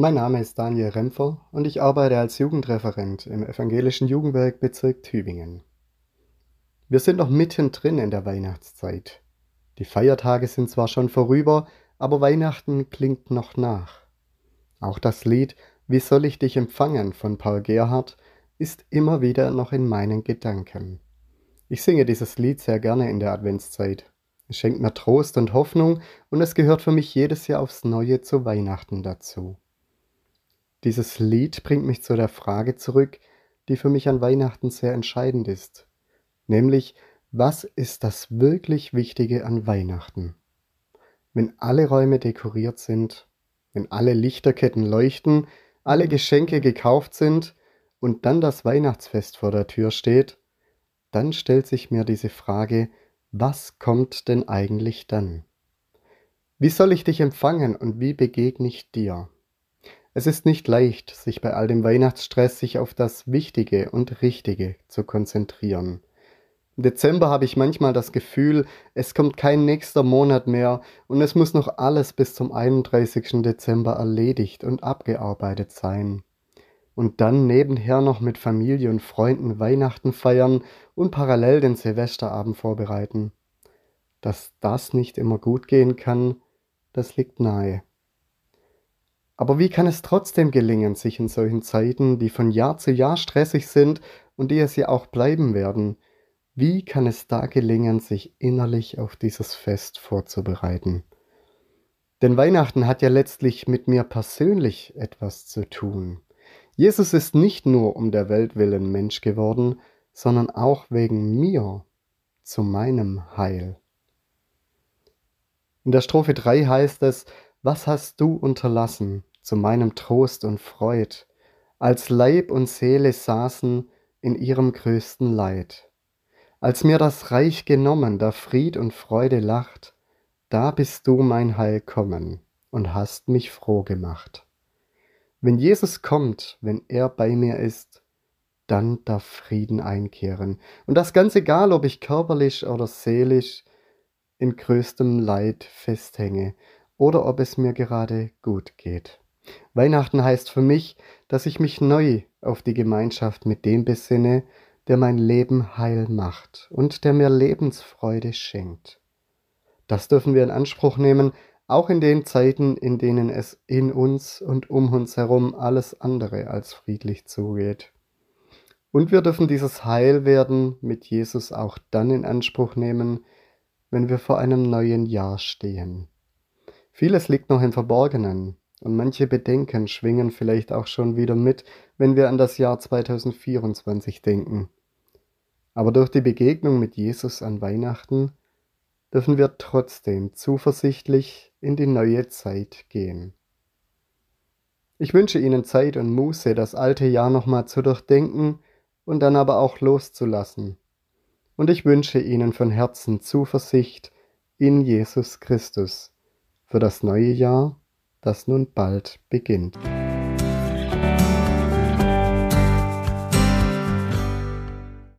Mein Name ist Daniel Rempfer und ich arbeite als Jugendreferent im evangelischen Jugendwerk Bezirk Tübingen. Wir sind noch mittendrin in der Weihnachtszeit. Die Feiertage sind zwar schon vorüber, aber Weihnachten klingt noch nach. Auch das Lied Wie soll ich dich empfangen von Paul Gerhardt ist immer wieder noch in meinen Gedanken. Ich singe dieses Lied sehr gerne in der Adventszeit. Es schenkt mir Trost und Hoffnung und es gehört für mich jedes Jahr aufs Neue zu Weihnachten dazu. Dieses Lied bringt mich zu der Frage zurück, die für mich an Weihnachten sehr entscheidend ist, nämlich was ist das wirklich Wichtige an Weihnachten? Wenn alle Räume dekoriert sind, wenn alle Lichterketten leuchten, alle Geschenke gekauft sind und dann das Weihnachtsfest vor der Tür steht, dann stellt sich mir diese Frage, was kommt denn eigentlich dann? Wie soll ich dich empfangen und wie begegne ich dir? Es ist nicht leicht, sich bei all dem Weihnachtsstress sich auf das Wichtige und Richtige zu konzentrieren. Im Dezember habe ich manchmal das Gefühl, es kommt kein nächster Monat mehr und es muss noch alles bis zum 31. Dezember erledigt und abgearbeitet sein. Und dann nebenher noch mit Familie und Freunden Weihnachten feiern und parallel den Silvesterabend vorbereiten. Dass das nicht immer gut gehen kann, das liegt nahe. Aber wie kann es trotzdem gelingen, sich in solchen Zeiten, die von Jahr zu Jahr stressig sind und die es ja auch bleiben werden, wie kann es da gelingen, sich innerlich auf dieses Fest vorzubereiten? Denn Weihnachten hat ja letztlich mit mir persönlich etwas zu tun. Jesus ist nicht nur um der Welt willen Mensch geworden, sondern auch wegen mir, zu meinem Heil. In der Strophe 3 heißt es, was hast du unterlassen, zu meinem Trost und Freud, als Leib und Seele saßen in ihrem größten Leid. Als mir das Reich genommen, da Fried und Freude lacht, da bist du mein Heil kommen und hast mich froh gemacht. Wenn Jesus kommt, wenn er bei mir ist, dann darf Frieden einkehren. Und das ganz egal, ob ich körperlich oder seelisch in größtem Leid festhänge oder ob es mir gerade gut geht. Weihnachten heißt für mich, dass ich mich neu auf die Gemeinschaft mit dem besinne, der mein Leben heil macht und der mir Lebensfreude schenkt. Das dürfen wir in Anspruch nehmen, auch in den Zeiten, in denen es in uns und um uns herum alles andere als friedlich zugeht. Und wir dürfen dieses Heilwerden mit Jesus auch dann in Anspruch nehmen, wenn wir vor einem neuen Jahr stehen. Vieles liegt noch im Verborgenen, und manche Bedenken schwingen vielleicht auch schon wieder mit, wenn wir an das Jahr 2024 denken. Aber durch die Begegnung mit Jesus an Weihnachten dürfen wir trotzdem zuversichtlich in die neue Zeit gehen. Ich wünsche Ihnen Zeit und Muße, das alte Jahr nochmal zu durchdenken und dann aber auch loszulassen. Und ich wünsche Ihnen von Herzen Zuversicht in Jesus Christus für das neue Jahr das nun bald beginnt.